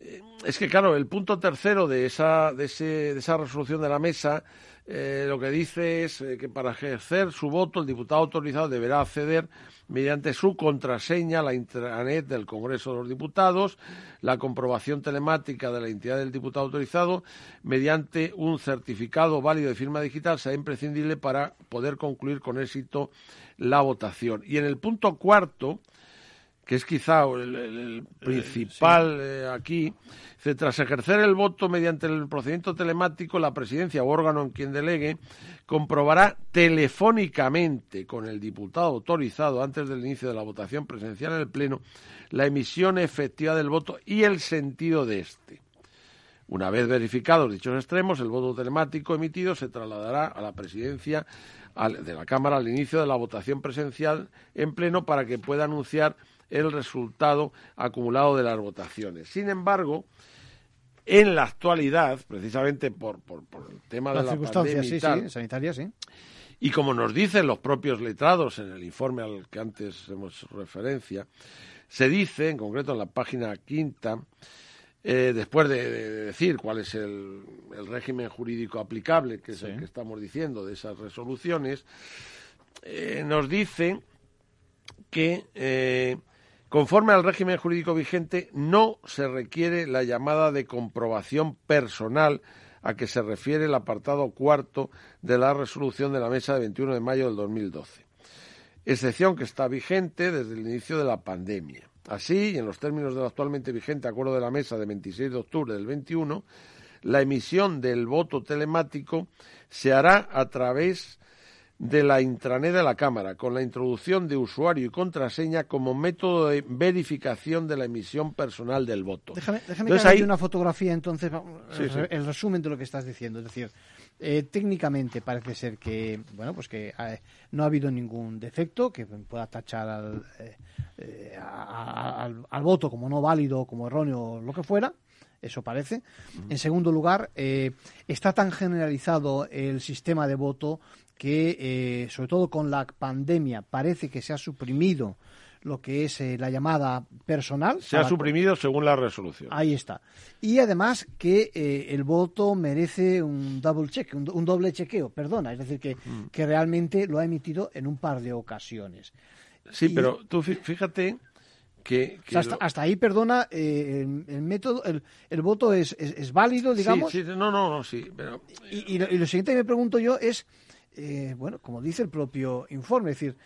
eh, es que, claro, el punto tercero de esa, de ese- de esa resolución de la mesa eh, lo que dice es eh, que para ejercer su voto el diputado autorizado deberá acceder mediante su contraseña a la intranet del Congreso de los Diputados, la comprobación telemática de la entidad del diputado autorizado mediante un certificado válido de firma digital será imprescindible para poder concluir con éxito la votación. Y en el punto cuarto, que es quizá el, el- el principal eh, aquí, dice, tras ejercer el voto mediante el procedimiento telemático, la presidencia o órgano en quien delegue comprobará telefónicamente con el diputado autorizado antes del inicio de la votación presencial en el Pleno la emisión efectiva del voto y el sentido de este. Una vez verificados dichos extremos, el voto telemático emitido se trasladará a la presidencia al- de la Cámara al inicio de la votación presencial en pleno para que pueda anunciar el resultado acumulado de las votaciones. Sin embargo, en la actualidad, precisamente por, por, por el tema de
Las
la
circunstancias,
pandemia y
sí,
tal,
sí, sanitarias, sí.
y como nos dicen los propios letrados en el informe al que antes hemos referencia, se dice, en concreto en la página quinta, eh, después de, de- de decir cuál es el, el régimen jurídico aplicable, que es el que estamos diciendo de esas resoluciones, eh, nos dice que eh, conforme al régimen jurídico vigente no se requiere la llamada de comprobación personal a que se refiere el apartado cuarto de la resolución de la mesa de 21 de mayo del 2012 excepción que está vigente desde el inicio de la pandemia. Así, y en los términos del actualmente vigente acuerdo de la mesa de 26 de octubre del 21, la emisión del voto telemático se hará a través de la intranet de la Cámara, con la introducción de usuario y contraseña como método de verificación de la emisión personal del voto.
Déjame, déjame
Entonces,
que haga
ahí-
yo una fotografía entonces,
Sí,
el,
sí.
resumen de lo que estás diciendo. Es decir, eh, técnicamente parece ser que, bueno, pues que eh, no ha habido ningún defecto que pueda tachar al, eh, eh, a- a- al, al voto como no válido, como erróneo, lo que fuera. Eso parece. En segundo lugar, eh, está tan generalizado el sistema de voto que, eh, sobre todo con la pandemia, parece que se ha suprimido lo que es eh, la llamada personal.
Se ha suprimido según la resolución.
Ahí está. Y además que eh, el voto merece un double check, un, doble chequeo, perdona, es decir, que, mm. que realmente lo ha emitido en un par de ocasiones.
Sí, pero tú fíjate que...
hasta, ahí, perdona, eh, el, método, el, el voto es, es, válido, digamos.
Sí, sí, no, no, no, sí. Pero...
Y, lo, y, lo, siguiente que me pregunto yo es, eh, bueno, como dice el propio informe, es decir,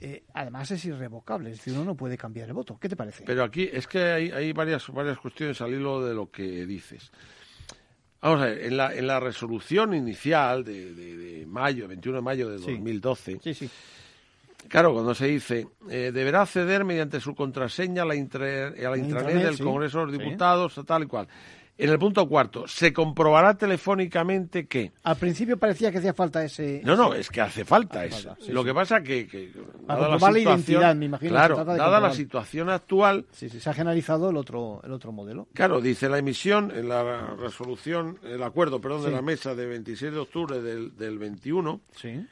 eh, además es irrevocable, es decir, uno no puede cambiar el voto. ¿Qué te parece?
Pero aquí es que hay, hay varias, varias cuestiones al hilo de lo que dices. Vamos a ver, en la, en la resolución inicial de, de, mayo, 21 de mayo de 2012,
sí, sí.
Claro, cuando se dice, eh, deberá acceder mediante su contraseña a la, intranet, del Congreso de los Diputados, tal y cual. En el punto cuarto, se comprobará telefónicamente que...
Al principio parecía que hacía falta ese...
No, no, es que hace falta eso. Lo que pasa que... que
dada la, situación, identidad, me imagino.
Claro, dada la situación actual...
Sí, sí, se ha generalizado el otro, el otro modelo.
Claro, dice la emisión, en la resolución, el acuerdo, perdón, de la mesa de 26 de octubre del, del 21...
Sí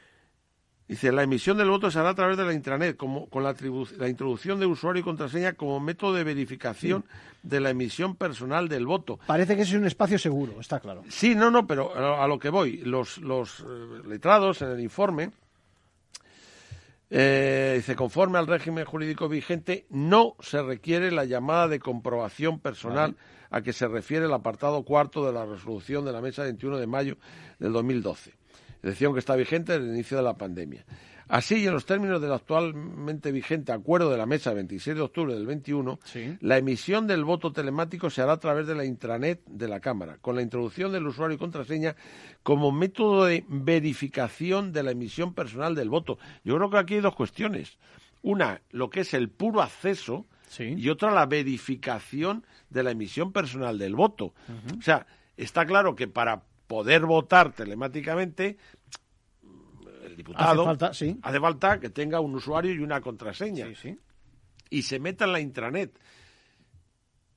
Dice, la emisión del voto se hará a través de la intranet, como, con la, la introducción de usuario y contraseña como método de verificación de la emisión personal del voto.
Parece que es un espacio seguro, está claro.
Sí, no, no, pero a, lo que voy, los, los eh, letrados en el informe, eh, dice, conforme al régimen jurídico vigente, no se requiere la llamada de comprobación personal a que se refiere el apartado cuarto de la resolución de la mesa 21 de mayo del 2012 decisión que está vigente desde el inicio de la pandemia. Así, y en los términos del actualmente vigente acuerdo de la mesa 26 de octubre del 21, la emisión del voto telemático se hará a través de la intranet de la Cámara, con la introducción del usuario y contraseña como método de verificación de la emisión personal del voto. Yo creo que aquí hay dos cuestiones. Una, lo que es el puro acceso, y otra, la verificación de la emisión personal del voto. O sea, está claro que para poder votar telemáticamente, el diputado
hace
falta, que tenga un usuario y una contraseña. Y se meta en la intranet.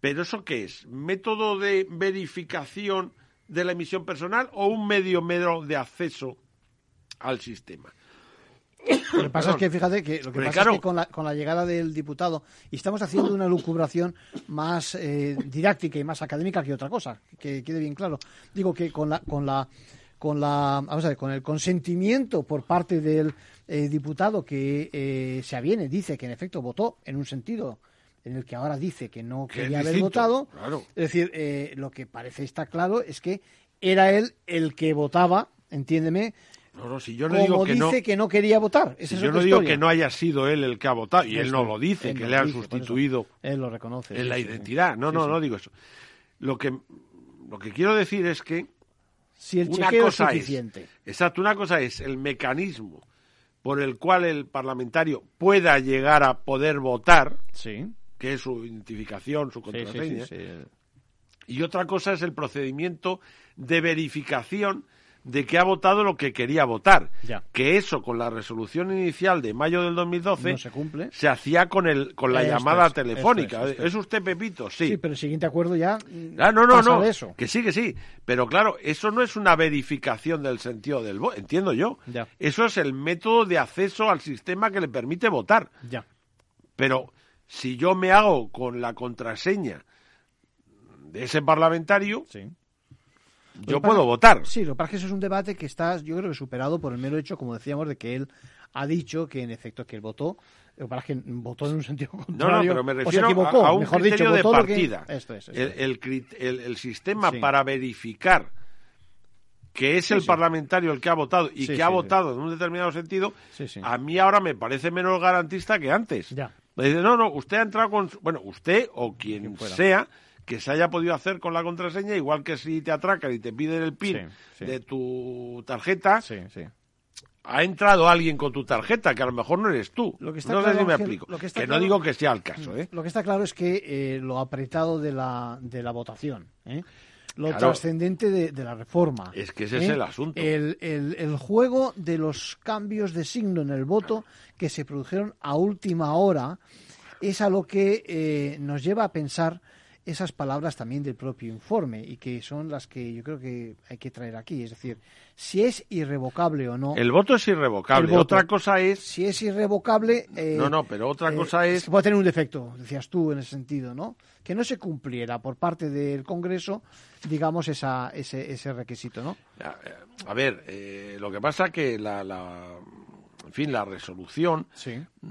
¿Pero eso qué es? ¿Método de verificación de la emisión personal o un medio medio de acceso al sistema?
Lo que pasa es que, fíjate, que lo que pasa es que con la, con la, llegada del diputado, y estamos haciendo una lucubración más eh, didáctica y más académica que otra cosa, que quede bien claro. Digo que con la, con la, con la, vamos a ver, con el consentimiento por parte del eh, diputado que eh, se aviene, dice que en efecto votó en un sentido en el que ahora dice que no quería haber votado. Es decir, lo que parece está claro es que era él el que votaba, entiéndeme,
no, no, si yo no digo que
dice que no quería votar.
yo no digo que no haya sido él el que ha votado, y él no lo dice, que le han sustituido
él lo reconoce,
en la identidad. No, no, no digo eso. Lo que, lo que quiero decir es que
si el una cosa es suficiente.
exacto, una cosa es el mecanismo por el cual el parlamentario pueda llegar a poder votar, que es su identificación, su contraseña, y otra cosa es el procedimiento de verificación de que ha votado lo que quería votar. Que eso, con la resolución inicial de mayo del 2012,
se, cumple.
se hacía con el con la llamada telefónica. Es, usted Pepito? Sí.
Sí, pero el siguiente acuerdo ya.
Ah, no, no, no. Eso. Que sí, que sí. Pero claro, eso no es una verificación del sentido del voto, entiendo yo. Eso es el método de acceso al sistema que le permite votar.
Ya.
Pero si yo me hago con la contraseña de ese parlamentario,
sí
yo puedo votar.
Sí, lo que pasa es que eso es un debate que está, yo creo que superado por el mero hecho, como decíamos, de que él ha dicho que en efecto que él votó, lo que pasa es que votó en un sentido contrario.
No, no, pero me refiero a, un criterio de partida. el, sistema para verificar que es el parlamentario el que ha votado y que ha votado en un determinado sentido, a mí ahora me parece menos garantista que antes.
Ya.
Me dice, no, no, usted ha entrado con... Bueno, usted o quien sea que se haya podido hacer con la contraseña, igual que si te atracan y te piden el PIN de tu tarjeta, ha entrado alguien con tu tarjeta, que a lo mejor no eres tú. no sé si me explico. Que, no digo que sea el caso. ¿eh?
Lo que está claro es que eh, lo apretado de la, de la votación, ¿eh? lo trascendente de, la reforma.
Es que ese es el asunto.
El, el, el, juego de los cambios de signo en el voto que se produjeron a última hora es a lo que nos lleva a pensar esas palabras también del propio informe y que son las que yo creo que hay que traer aquí. Es decir, si es irrevocable o no.
El voto es irrevocable. otra cosa es.
Si es irrevocable.
Eh, no, no, pero otra cosa es.
puede tener un defecto, decías tú en ese sentido, ¿no? Que no se cumpliera por parte del Congreso, digamos, esa, ese, ese requisito, ¿no?
A, ver, eh, lo que pasa que la, la en fin, la resolución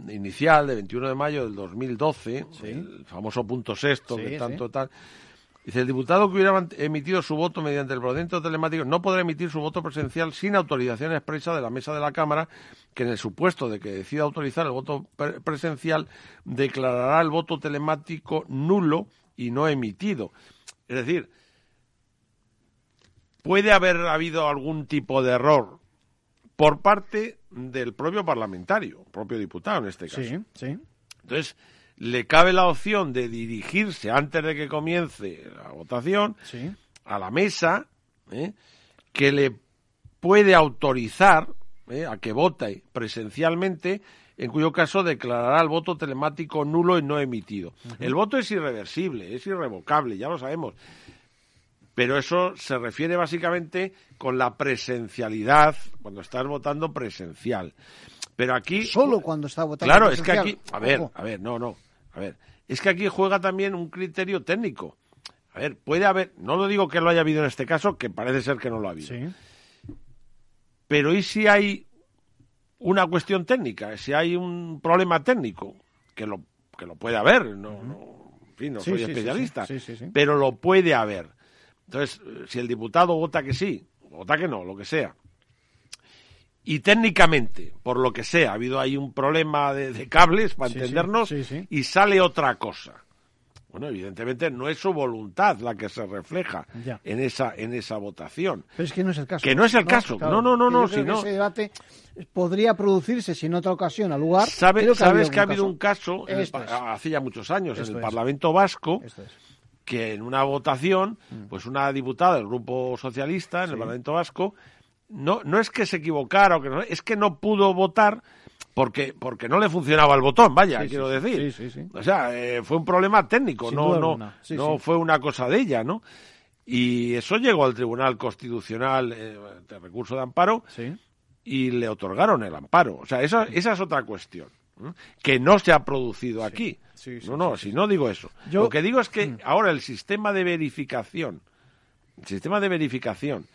inicial de 21 de mayo del 2012, el famoso punto sexto que tanto tal, dice el diputado que hubiera emitido su voto mediante el procedimiento telemático no podrá emitir su voto presencial sin autorización expresa de la mesa de la Cámara, que en el supuesto de que decida autorizar el voto presencial declarará el voto telemático nulo y no emitido. Es decir, puede haber habido algún tipo de error por parte del propio parlamentario, propio diputado en este caso.
Sí, sí.
Entonces, le cabe la opción de dirigirse antes de que comience la votación a la mesa ¿eh? que le puede autorizar ¿eh? a que vote presencialmente, en cuyo caso declarará el voto telemático nulo y no emitido. El voto es irreversible, es irrevocable, ya lo sabemos pero eso se refiere básicamente con la presencialidad, cuando estás votando presencial. Pero aquí...
Solo cuando está votando
Claro, es que aquí... A ver, a ver, no, no. A ver, es que aquí juega también un criterio técnico. A ver, puede haber... No lo digo que lo haya habido en este caso, que parece ser que no lo ha habido. Sí. Pero ¿y si hay una cuestión técnica? Si hay un problema técnico, que lo, que lo puede haber, no, en fin, no soy especialista, pero lo puede haber entonces, si el diputado vota que sí, vota que no, lo que sea, y técnicamente, por lo que sea, ha habido ahí un problema de, cables, para entendernos, y sale otra cosa. Bueno, evidentemente no es su voluntad la que se refleja en esa en esa votación.
Pero es que no es el caso.
Que no es el caso. no, no, no, no. Si no...
Ese debate podría producirse si en otra ocasión al lugar.
¿Sabes que ha habido un caso, hace ya muchos años, en el Parlamento Vasco, que en una votación, mm. pues una diputada del Grupo Socialista en el Parlamento Vasco, no, no es que se equivocara, o que no, es que no pudo votar porque, porque no le funcionaba el botón, vaya, quiero decir. O sea, eh, fue un problema técnico, no, no, no fue una cosa de ella, ¿no? Y eso llegó al Tribunal Constitucional eh, de recurso de amparo y le otorgaron el amparo. O sea, esa, esa es otra cuestión que no se ha producido aquí. No, no, si no digo eso. Lo que digo es que mm. ahora el sistema de verificación, el sistema de verificación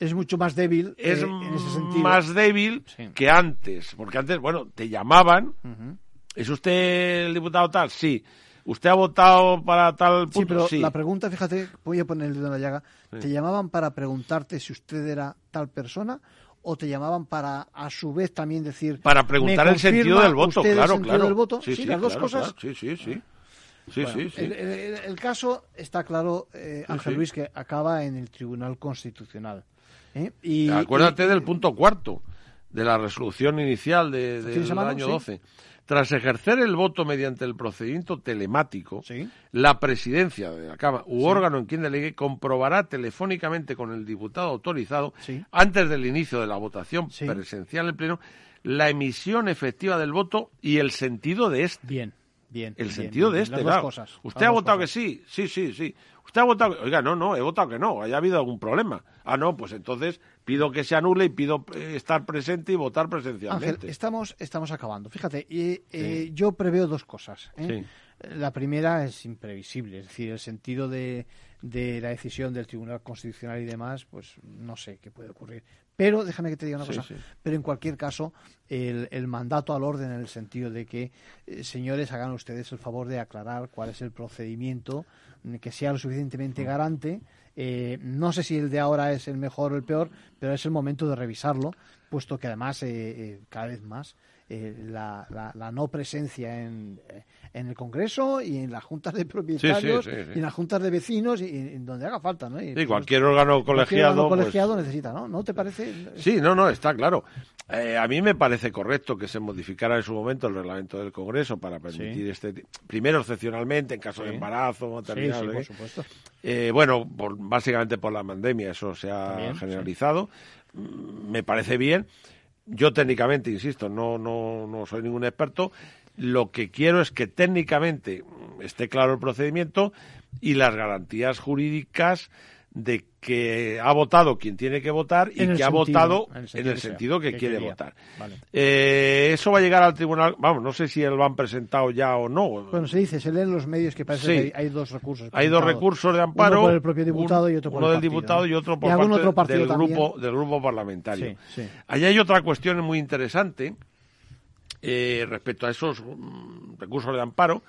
es mucho más débil
eh, es
en ese sentido.
más débil que antes, porque antes, bueno, te llamaban, ¿es usted el diputado tal? Sí. ¿Usted ha votado para tal punto?
Sí, pero la pregunta, fíjate, voy a poner el dedo en la llaga, ¿te llamaban para preguntarte si usted era tal persona o te llamaban para a su vez también decir
para preguntar el sentido del voto claro claro.
del voto?
sí,
las dos cosas
sí sí sí. Sí, sí,
el, caso está claro eh, Ángel Luis que acaba en el Tribunal Constitucional ¿eh? y
acuérdate del punto cuarto de la resolución inicial de, del año 12 tras ejercer el voto mediante el procedimiento telemático, la presidencia de la Cámara u órgano en quien delegue comprobará telefónicamente con el diputado autorizado, antes del inicio de la votación presencial en pleno, la emisión efectiva del voto y el sentido de este.
Bien. Bien,
el sentido de este, claro. ¿Usted ha votado que sí? Sí, sí, sí. ¿Usted ha votado que... Oiga, no, no, he votado que no, haya habido algún problema. Ah, no, pues entonces pido que se anule y pido eh, estar presente y votar presencialmente.
Ángel, estamos, estamos acabando. Fíjate, y, eh, yo preveo dos cosas. ¿eh? La primera es imprevisible, es decir, el sentido de, de la decisión del Tribunal Constitucional y demás, pues no sé qué puede ocurrir. Pero déjame que te diga una cosa. Pero en cualquier caso, el, el, mandato al orden en el sentido de que, eh, señores, hagan ustedes el favor de aclarar cuál es el procedimiento que sea lo suficientemente mm. garante. Eh, no sé si el de ahora es el mejor o el peor, pero es el momento de revisarlo, puesto que además eh, cada vez más la, la, la, no presencia en, en el Congreso y en las juntas de propietarios y en las juntas de vecinos y, en donde haga falta, ¿no?
Y, cualquier órgano colegiado.
Pues colegiado necesita, ¿no? ¿No te parece?
Sí, no, no, está claro. Eh, a mí me parece correcto que se modificara en su momento el reglamento del Congreso para permitir este. Primero, excepcionalmente, en caso de embarazo, maternidad.
por supuesto.
Eh, bueno, por, básicamente por la pandemia, eso se ha generalizado. Mm, me parece bien. Yo técnicamente, insisto, no, no, no soy ningún experto. Lo que quiero es que técnicamente esté claro el procedimiento y las garantías jurídicas de que ha votado quien tiene que votar y que ha votado en el sentido, que, quiere votar. Eh, eso va a llegar al tribunal, vamos, no sé si lo han presentado ya o no.
Bueno, se dice, se leen los medios que parece que hay, dos recursos.
Hay dos recursos de amparo.
Uno por el propio diputado y otro por
uno
el
del diputado y otro por parte del grupo, del grupo parlamentario. Allí hay otra cuestión muy interesante eh, respecto a esos mm, recursos de amparo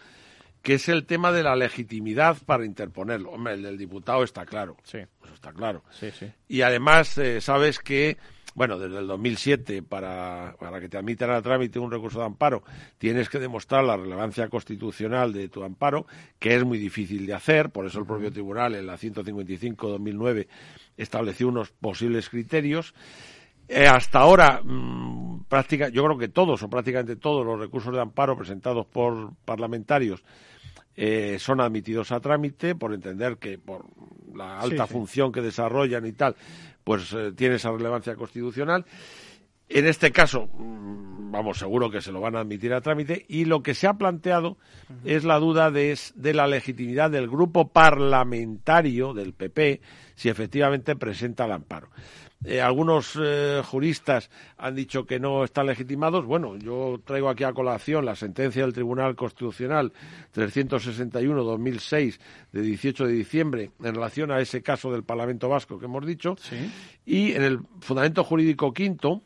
que es el tema de la legitimidad para interponerlo. Hombre, el del diputado está claro. Sí. Eso está claro.
Sí, sí.
Y además, eh, sabes que, bueno, desde el 2007, para, para que te admitan a trámite un recurso de amparo, tienes que demostrar la relevancia constitucional de tu amparo, que es muy difícil de hacer. Por eso el propio tribunal, en la 155-2009, estableció unos posibles criterios. Eh, hasta ahora, mm, práctica, yo creo que todos o prácticamente todos los recursos de amparo presentados por parlamentarios eh, son admitidos a trámite por entender que por la alta función que desarrollan y tal, pues eh, tiene esa relevancia constitucional. En este caso, mm, vamos, seguro que se lo van a admitir a trámite y lo que se ha planteado es la duda de, de, la legitimidad del grupo parlamentario del PP si efectivamente presenta el amparo. Eh, algunos eh, juristas han dicho que no están legitimados. Bueno, yo traigo aquí a colación la sentencia del Tribunal Constitucional 361-2006 de 18 de diciembre en relación a ese caso del Parlamento Vasco que hemos dicho. Y en el Fundamento Jurídico Quinto,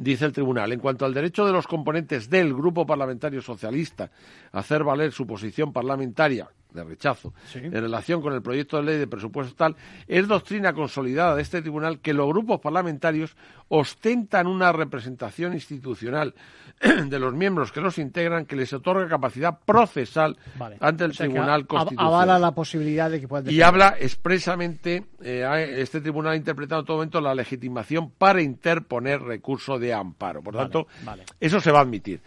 dice el tribunal, en cuanto al derecho de los componentes del Grupo Parlamentario Socialista a hacer valer su posición parlamentaria de rechazo en relación con el proyecto de ley de presupuesto tal, es doctrina consolidada de este tribunal que los grupos parlamentarios ostentan una representación institucional *clears throat* de los miembros que los integran que les otorga capacidad procesal ante el Tribunal Constitucional.
Avala la posibilidad de que puedan
Y habla expresamente, eh, este tribunal ha interpretado en todo momento la legitimación para interponer recurso de amparo. Por tanto, eso se va a admitir.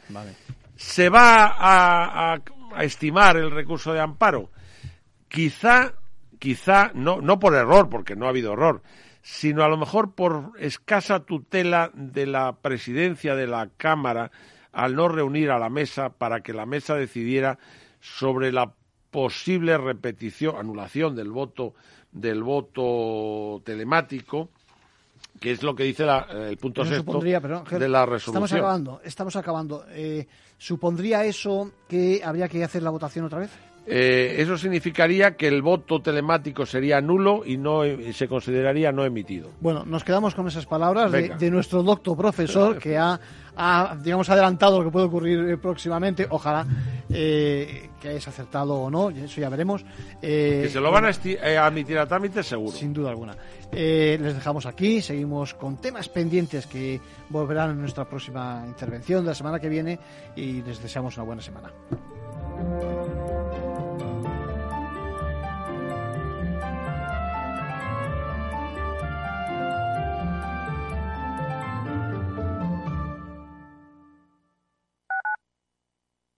Se va a a estimar el recurso de amparo. Quizá, quizá, no, no por error, porque no ha habido error, sino a lo mejor por escasa tutela de la presidencia de la Cámara al no reunir a la mesa para que la mesa decidiera sobre la posible repetición, anulación del voto del voto telemático, que es lo que dice el punto sexto de la resolución.
Estamos acabando, estamos acabando. Eh, ¿Supondría eso que habría que hacer la votación otra vez?
Eh, eso significaría que el voto telemático sería nulo y no se consideraría no emitido.
Bueno, nos quedamos con esas palabras de, nuestro doctor profesor que ha, digamos, adelantado lo que puede ocurrir eh, próximamente. Ojalá eh, que hayas acertado o no, eso ya veremos.
que se lo van a, admitir a trámite seguro.
Sin duda alguna. les dejamos aquí, seguimos con temas pendientes que volverán en nuestra próxima intervención de la semana que viene y les deseamos una buena semana.